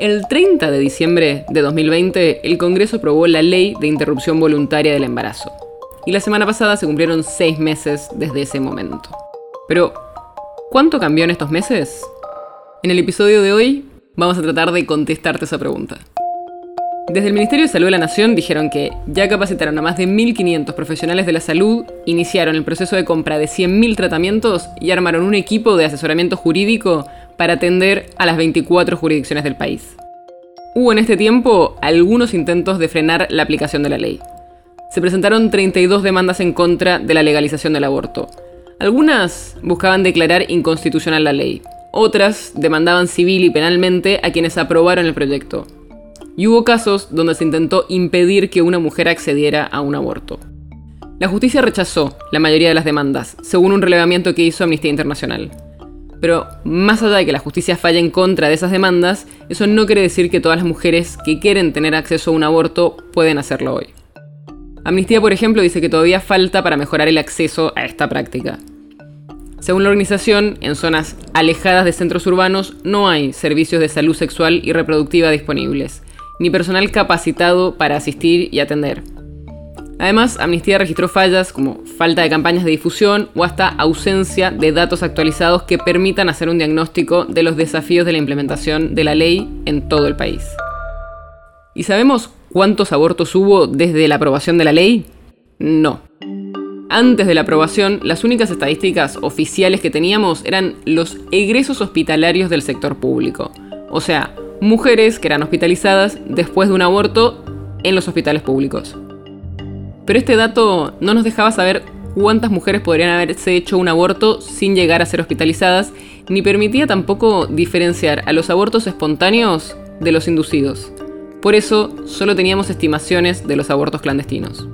El 30 de diciembre de 2020, el Congreso aprobó la Ley de Interrupción Voluntaria del Embarazo. Y la semana pasada se cumplieron seis meses desde ese momento. Pero, ¿cuánto cambió en estos meses? En el episodio de hoy vamos a tratar de contestarte esa pregunta. Desde el Ministerio de Salud de la Nación dijeron que ya capacitaron a más de 1.500 profesionales de la salud, iniciaron el proceso de compra de 100.000 tratamientos y armaron un equipo de asesoramiento jurídico para atender a las 24 jurisdicciones del país. Hubo en este tiempo algunos intentos de frenar la aplicación de la ley. Se presentaron 32 demandas en contra de la legalización del aborto. Algunas buscaban declarar inconstitucional la ley, otras demandaban civil y penalmente a quienes aprobaron el proyecto, y hubo casos donde se intentó impedir que una mujer accediera a un aborto. La justicia rechazó la mayoría de las demandas, según un relevamiento que hizo Amnistía Internacional. Pero más allá de que la justicia falle en contra de esas demandas, eso no quiere decir que todas las mujeres que quieren tener acceso a un aborto pueden hacerlo hoy. Amnistía, por ejemplo, dice que todavía falta para mejorar el acceso a esta práctica. Según la organización, en zonas alejadas de centros urbanos no hay servicios de salud sexual y reproductiva disponibles, ni personal capacitado para asistir y atender. Además, Amnistía registró fallas como falta de campañas de difusión o hasta ausencia de datos actualizados que permitan hacer un diagnóstico de los desafíos de la implementación de la ley en todo el país. ¿Y sabemos cuántos abortos hubo desde la aprobación de la ley? No. Antes de la aprobación, las únicas estadísticas oficiales que teníamos eran los egresos hospitalarios del sector público. O sea, mujeres que eran hospitalizadas después de un aborto en los hospitales públicos. Pero este dato no nos dejaba saber cuántas mujeres podrían haberse hecho un aborto sin llegar a ser hospitalizadas, ni permitía tampoco diferenciar a los abortos espontáneos de los inducidos. Por eso solo teníamos estimaciones de los abortos clandestinos.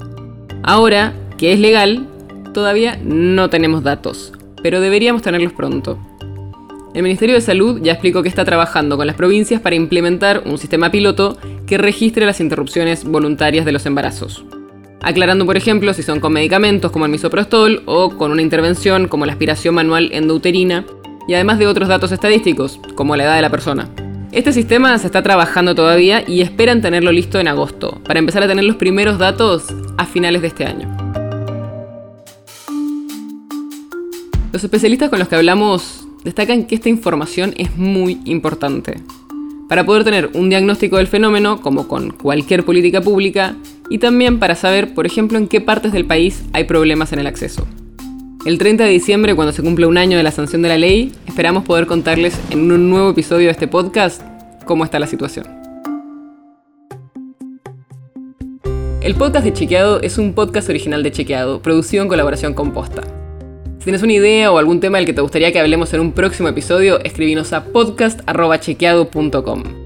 Ahora, que es legal, todavía no tenemos datos, pero deberíamos tenerlos pronto. El Ministerio de Salud ya explicó que está trabajando con las provincias para implementar un sistema piloto que registre las interrupciones voluntarias de los embarazos. Aclarando, por ejemplo, si son con medicamentos como el misoprostol o con una intervención como la aspiración manual endouterina, y además de otros datos estadísticos, como la edad de la persona. Este sistema se está trabajando todavía y esperan tenerlo listo en agosto, para empezar a tener los primeros datos a finales de este año. Los especialistas con los que hablamos destacan que esta información es muy importante para poder tener un diagnóstico del fenómeno, como con cualquier política pública, y también para saber, por ejemplo, en qué partes del país hay problemas en el acceso. El 30 de diciembre, cuando se cumple un año de la sanción de la ley, esperamos poder contarles en un nuevo episodio de este podcast cómo está la situación. El podcast de Chequeado es un podcast original de Chequeado, producido en colaboración con Posta tienes una idea o algún tema del que te gustaría que hablemos en un próximo episodio, escribinos a podcast.chequeado.com.